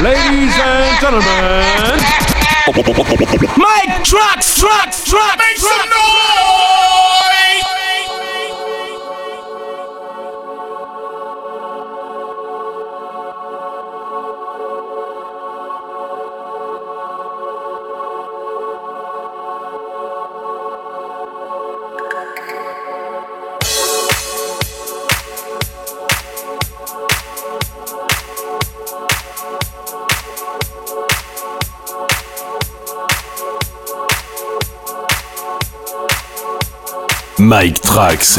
Ladies and gentlemen, Mike Trucks, Trucks, Trucks, make some noise! Mike Trax.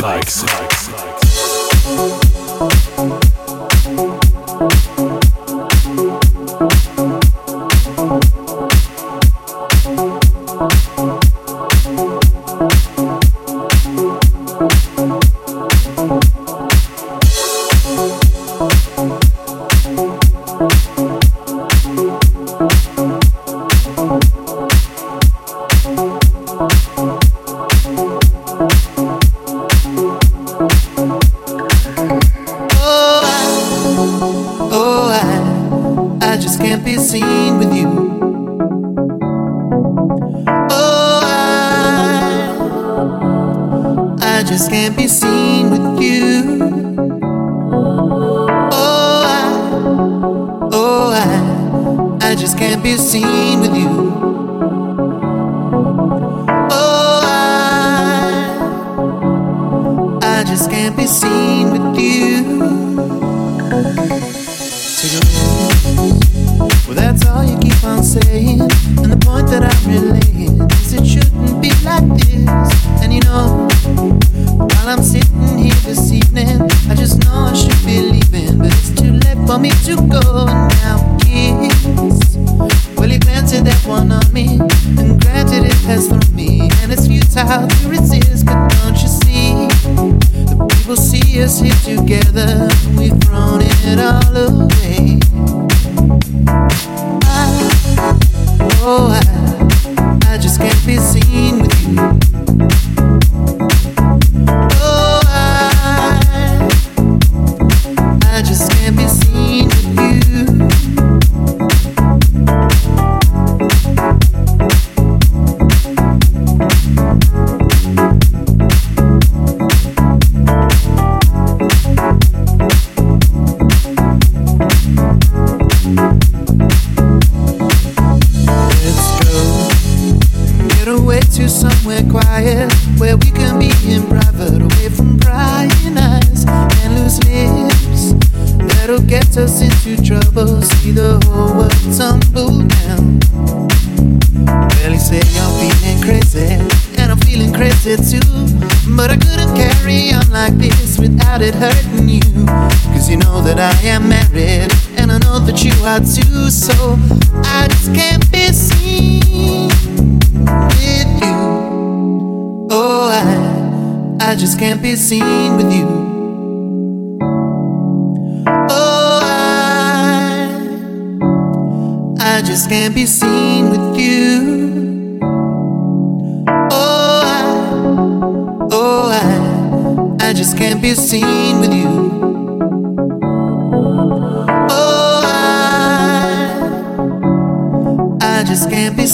I just can't be seen with you. Oh, I, I just can't be seen with you. Oh, I, I just can't be seen with you. Oh, I, oh, I, I just can't be seen with you. can't be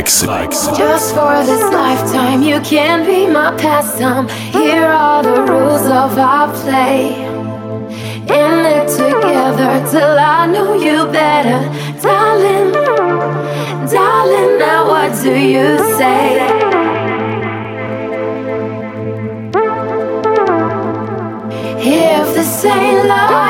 Tracks. Just for this lifetime, you can be my pastime. Here are the rules of our play. In it together till I know you better. Darling, darling, now what do you say? If this ain't love.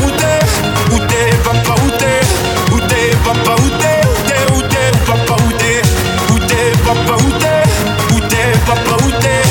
papa où t'es Où t'es papa où t'es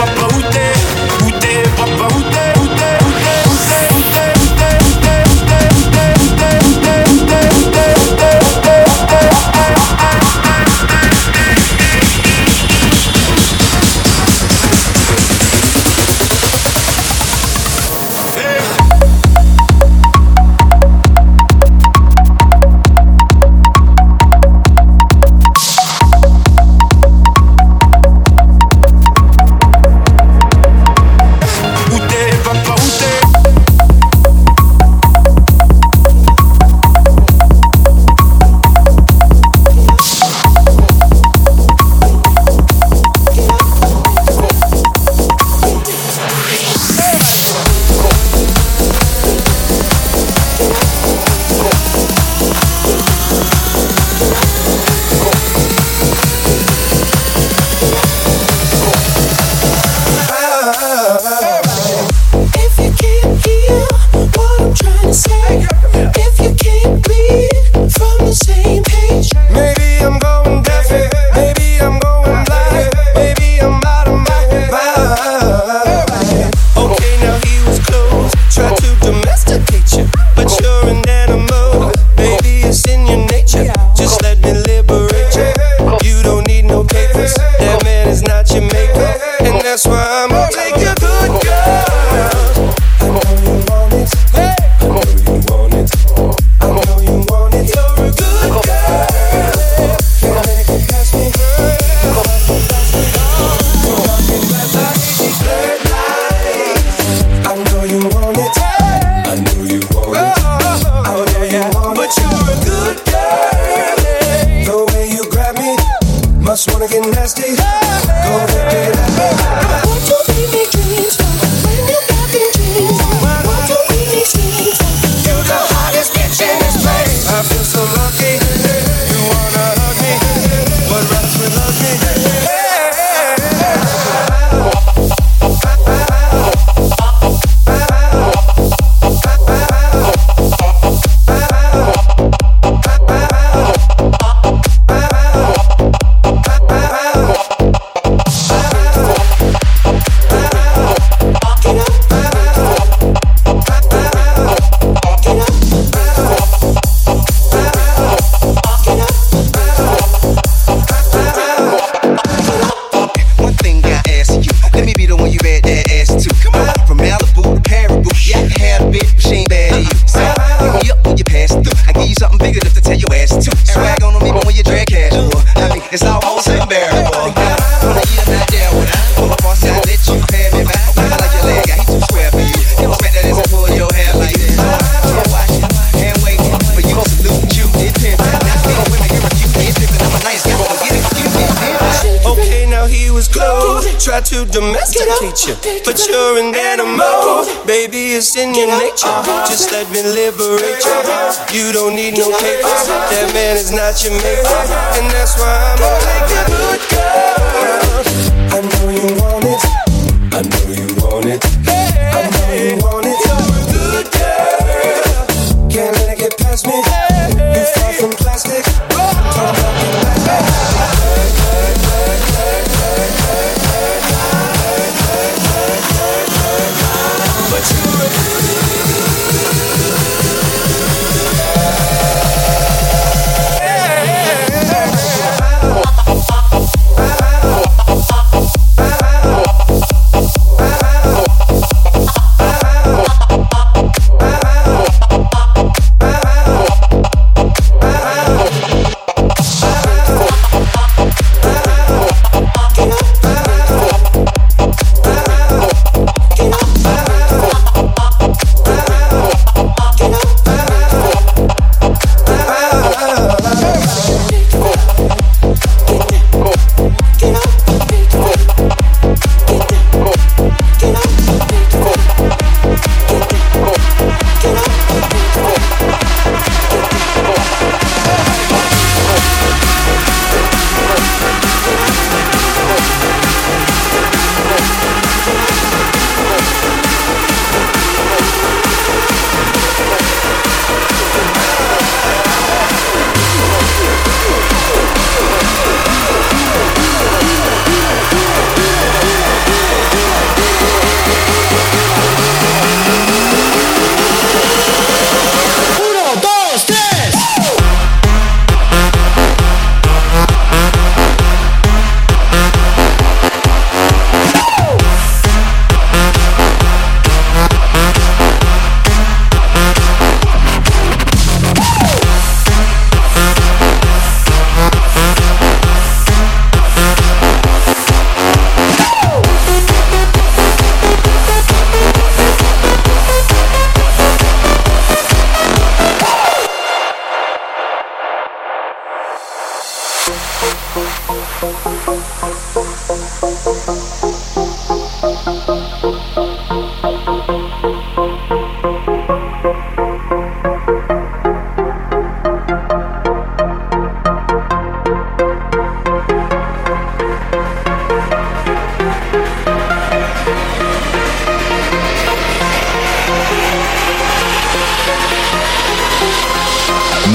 Où but you're an animal. Baby, it's in your nature. Just let me liberate you. You don't need no papers. That man is not your maker, and that's why I'm a good girl. I know you want it. I know you want it.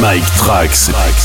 Mike Trax. Mike.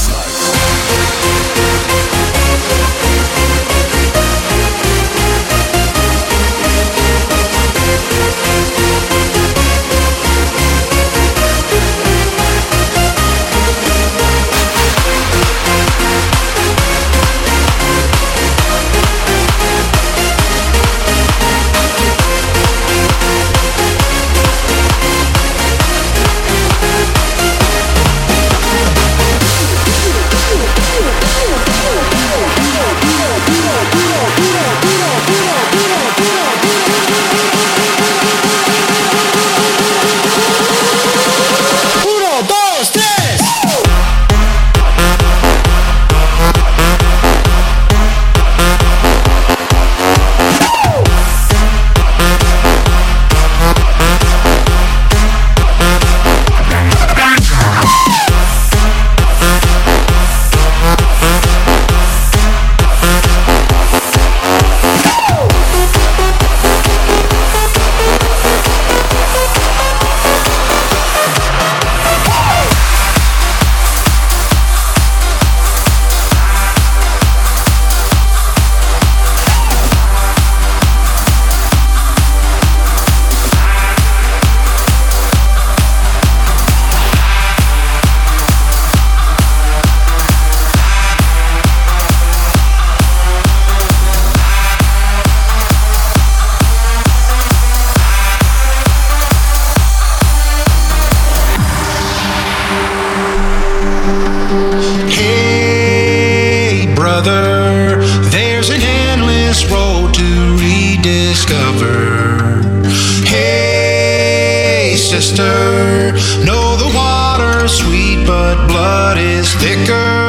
but blood is thicker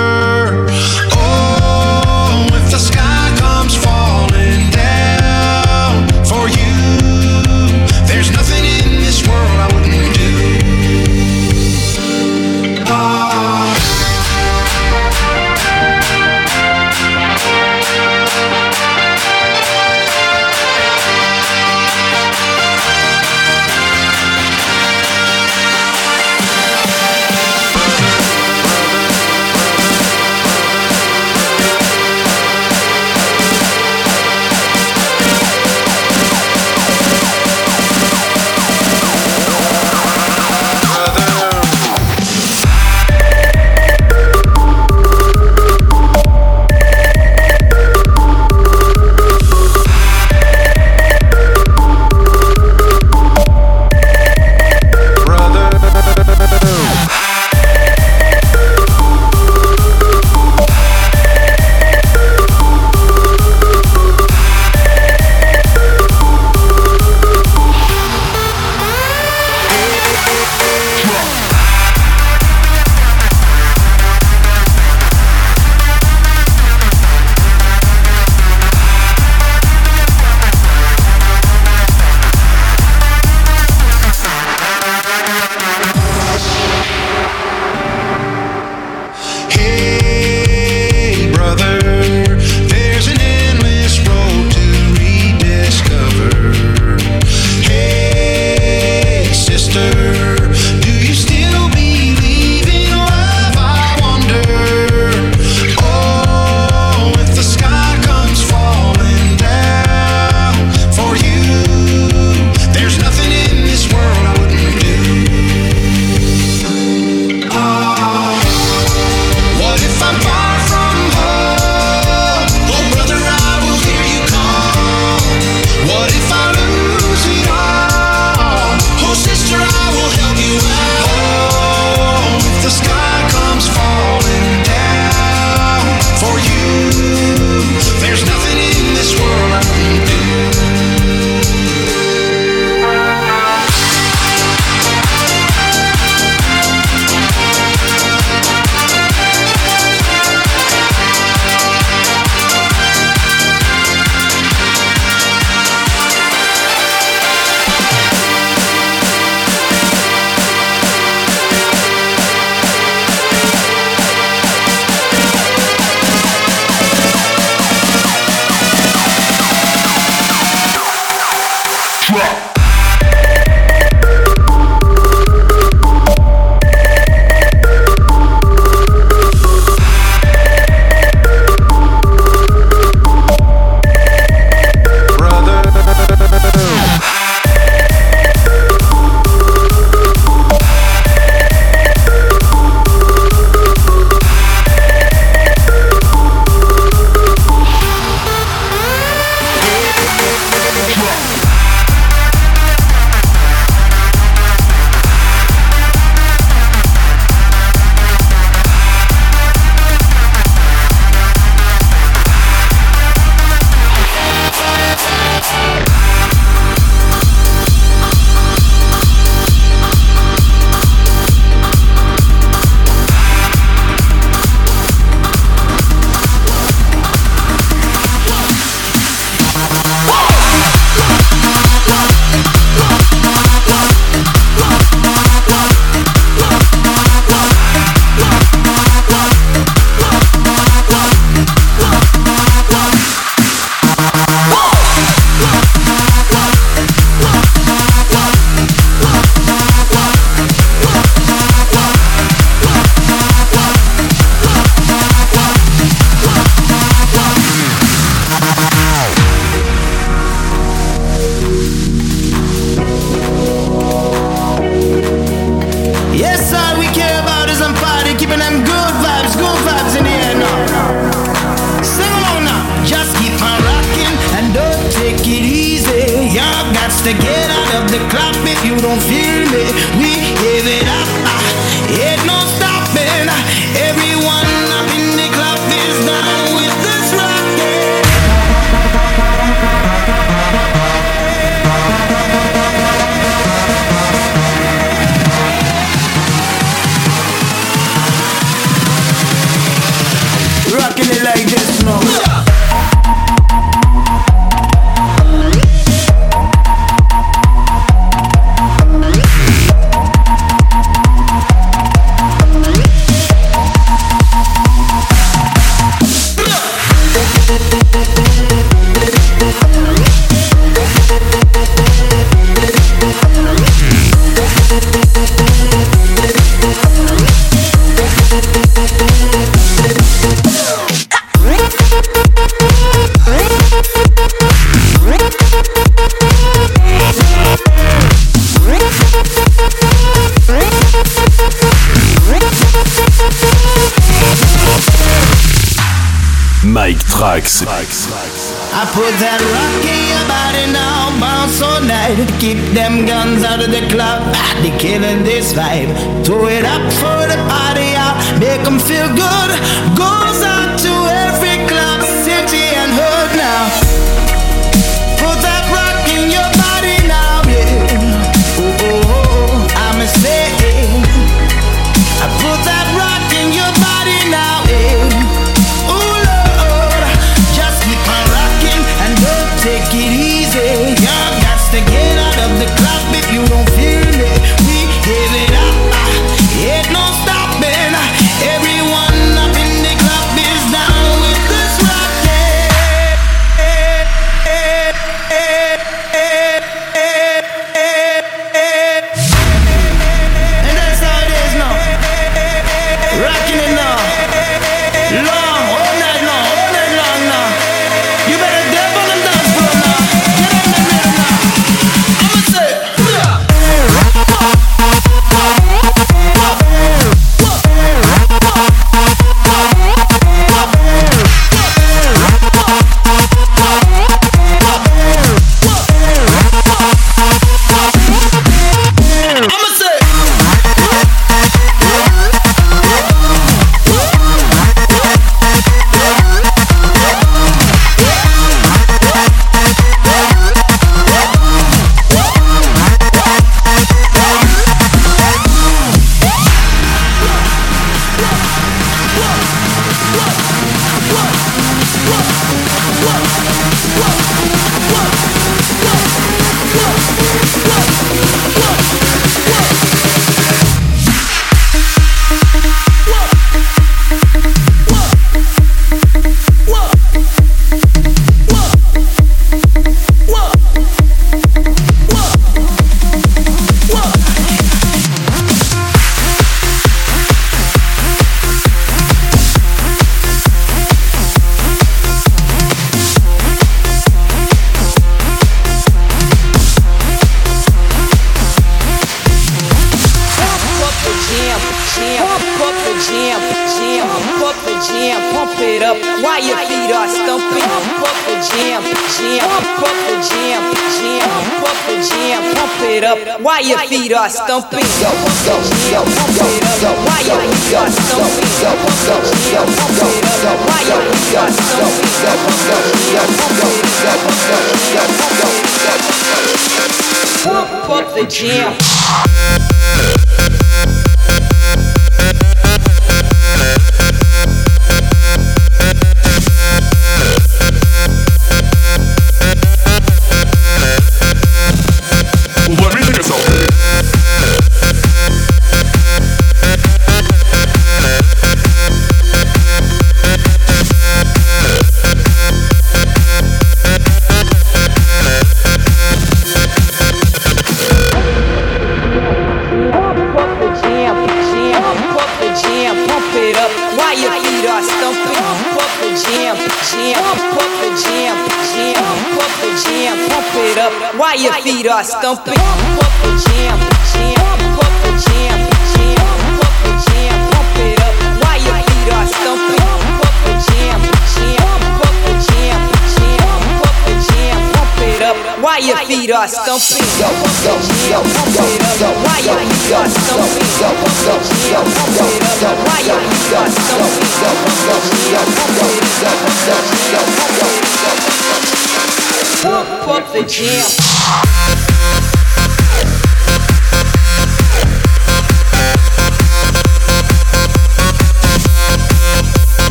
I put that rock in your body now, bounce all night. Keep them guns out of the club, they killing this vibe. Throw it up for the party, i make them feel good, Go.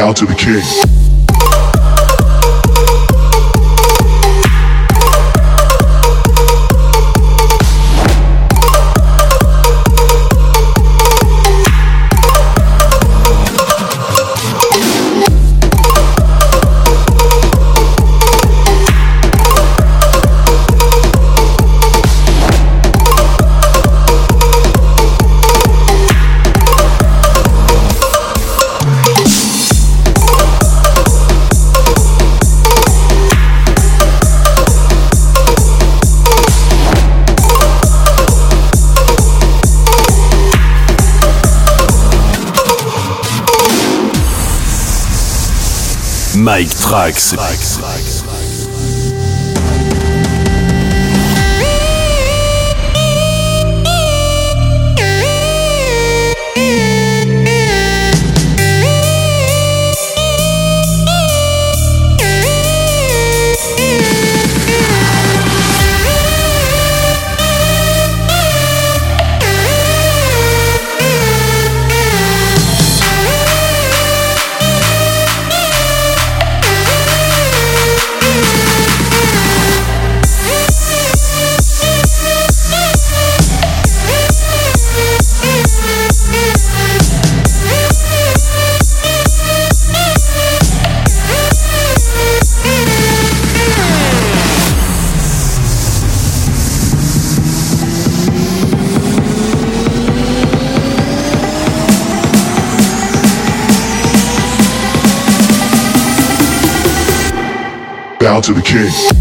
Bow to the king. Mike Trax. Bow to the king.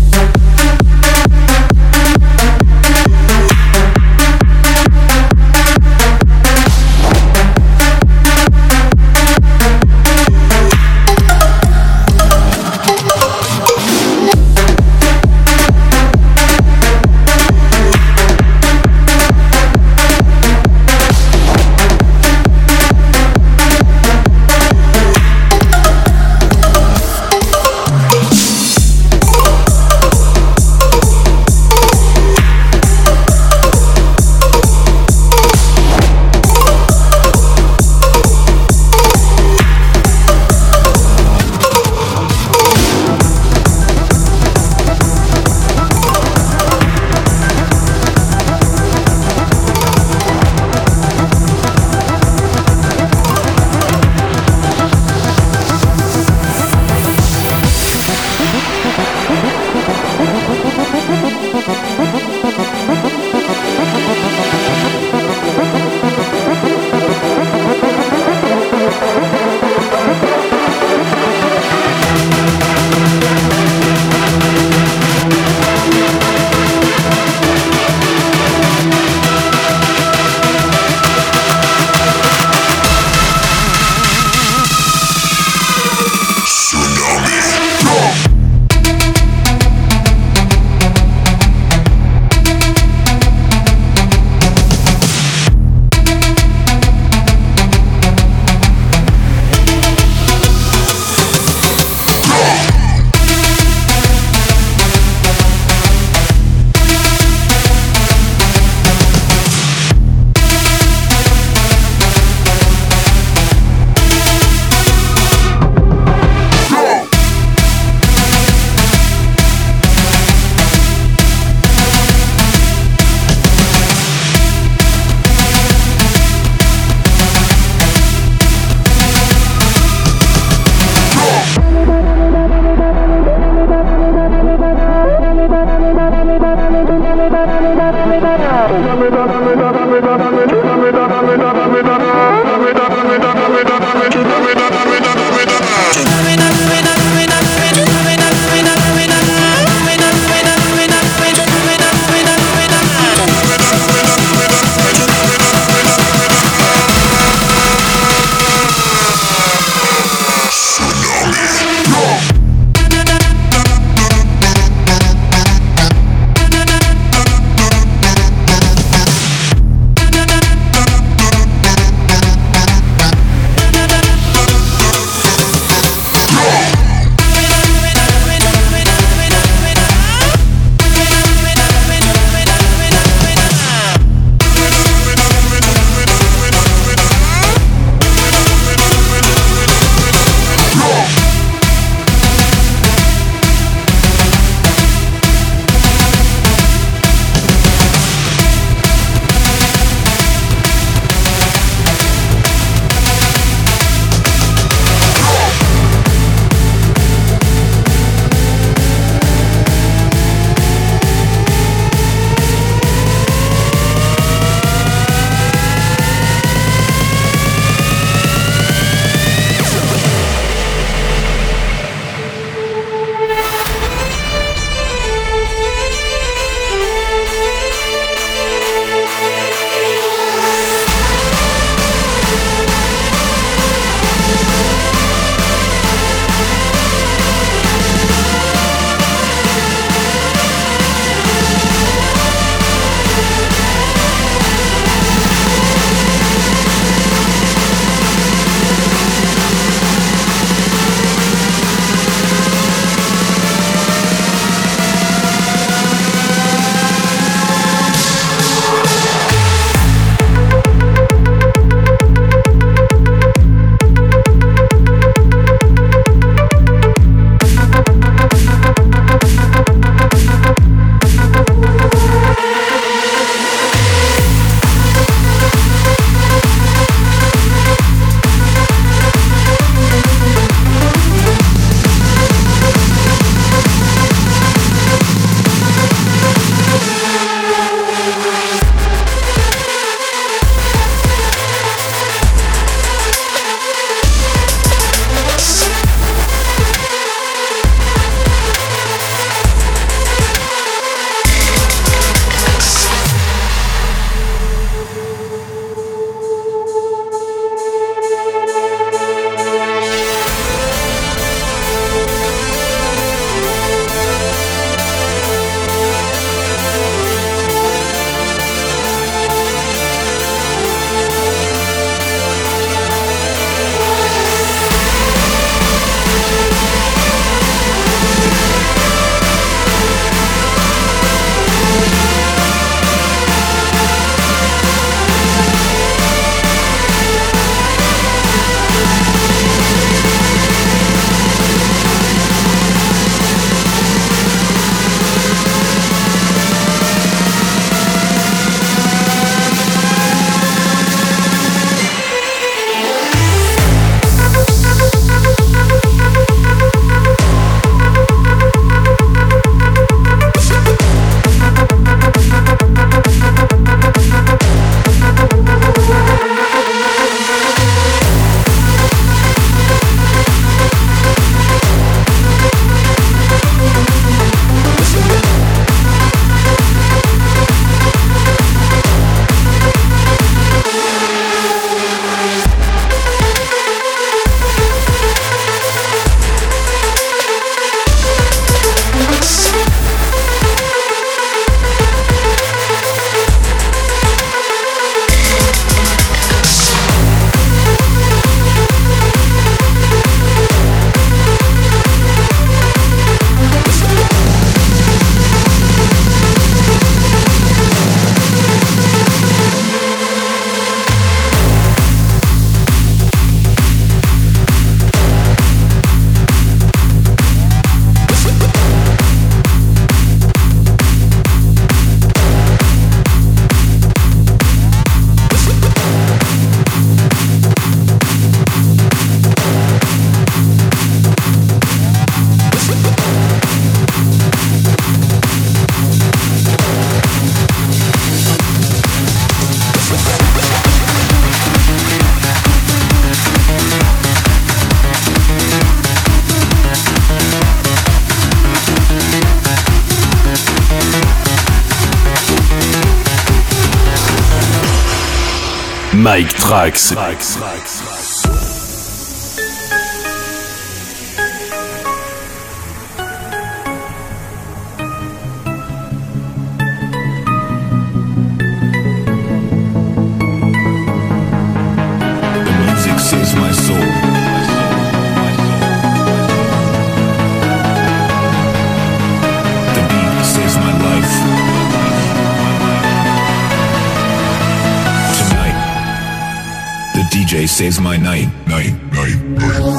Trax. Trax. DJ saves my night, night, night, night.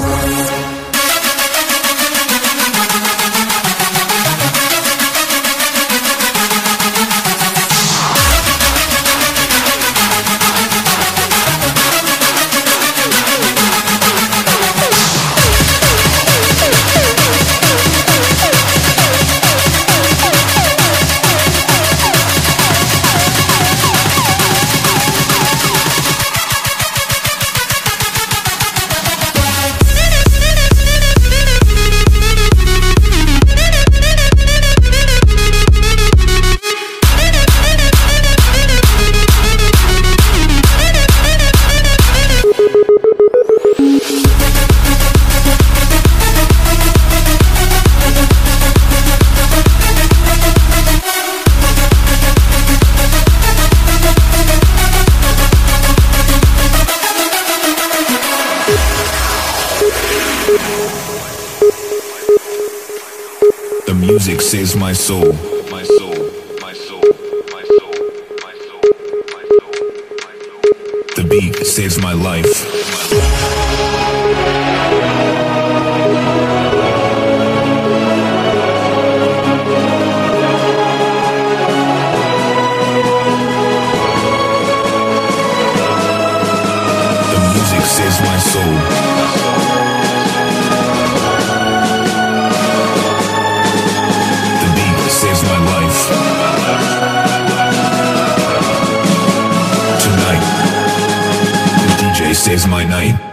Saves my soul. My soul. My soul. My soul. My soul. My soul. The beat saves my life. The saves my night,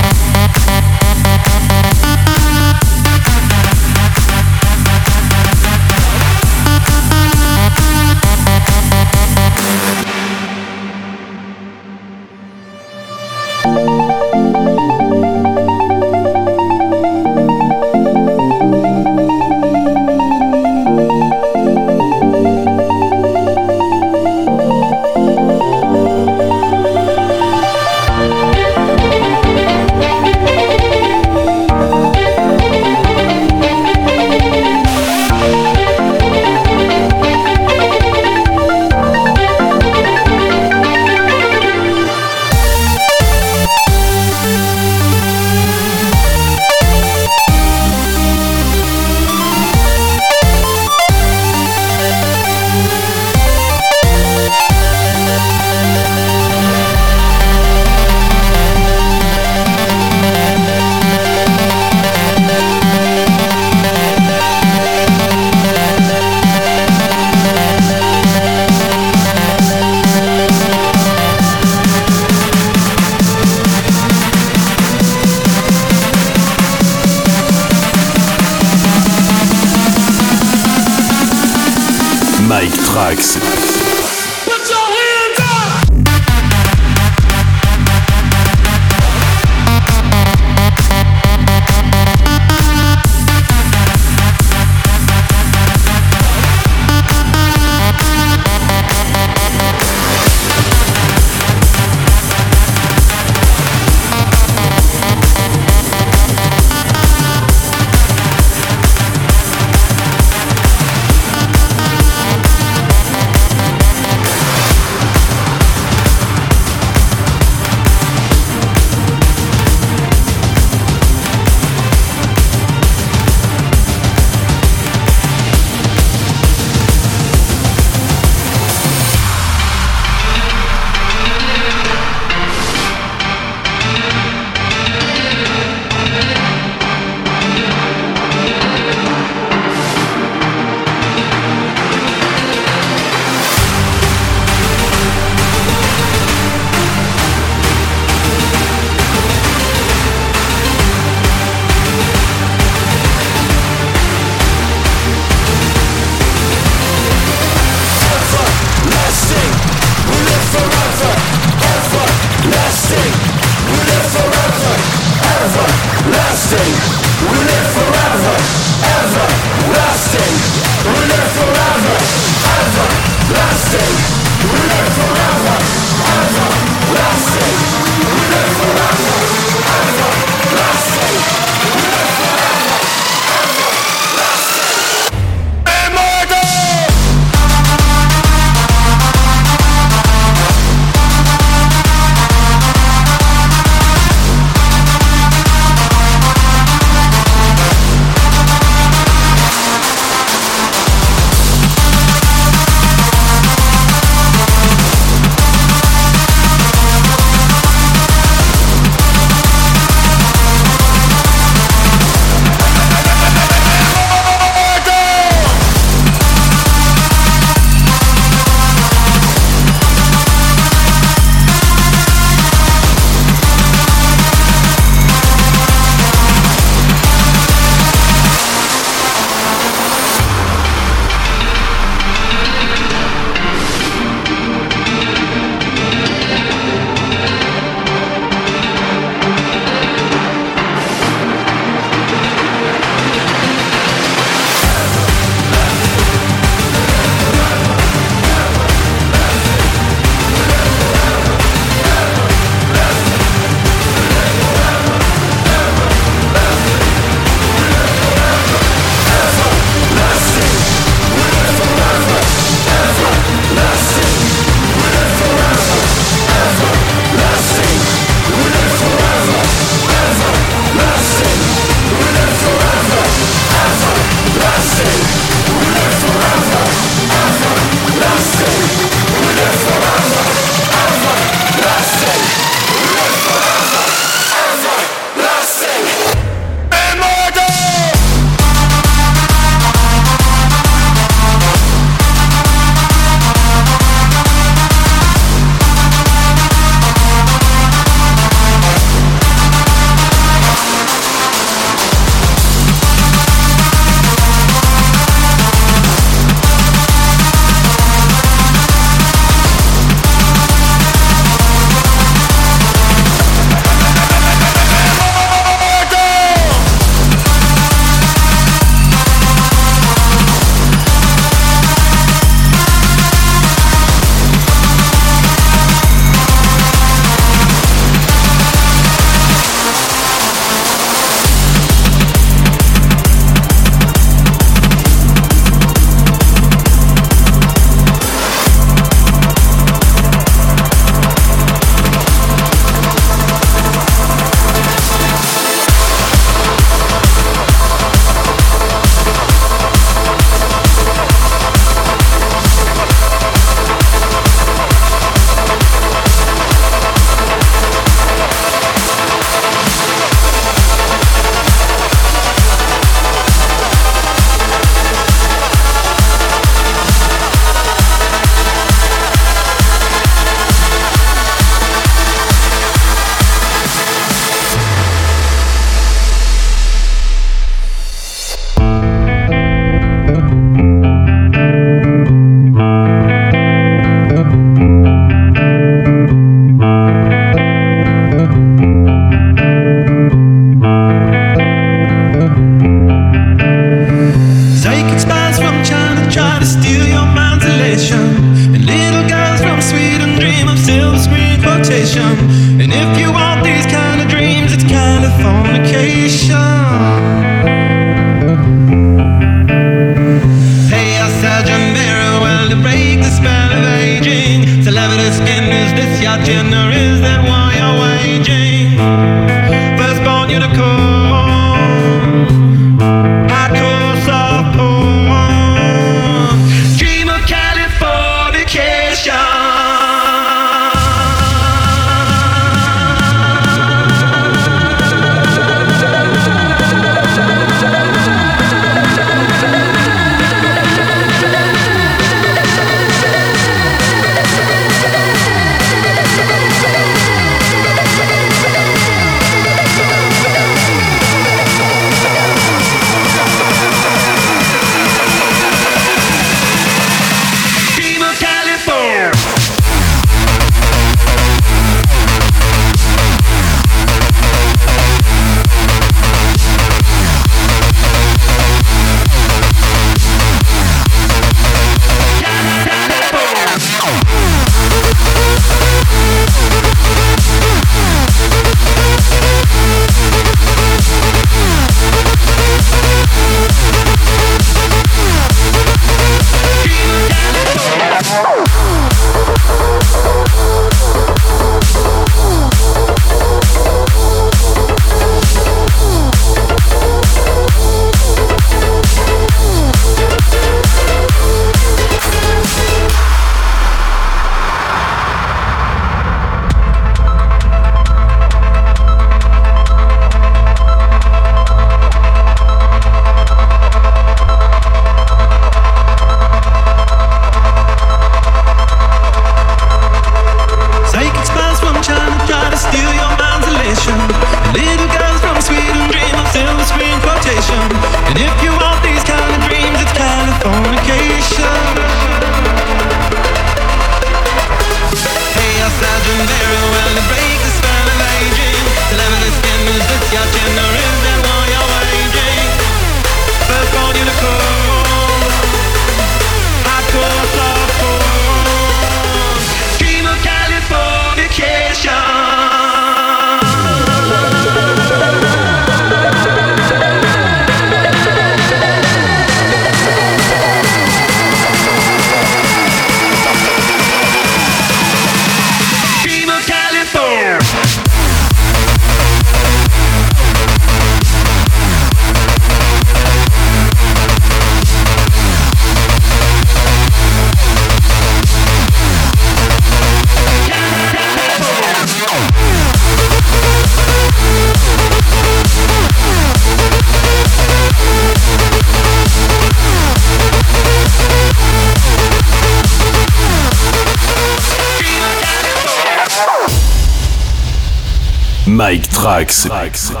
Mike Trax.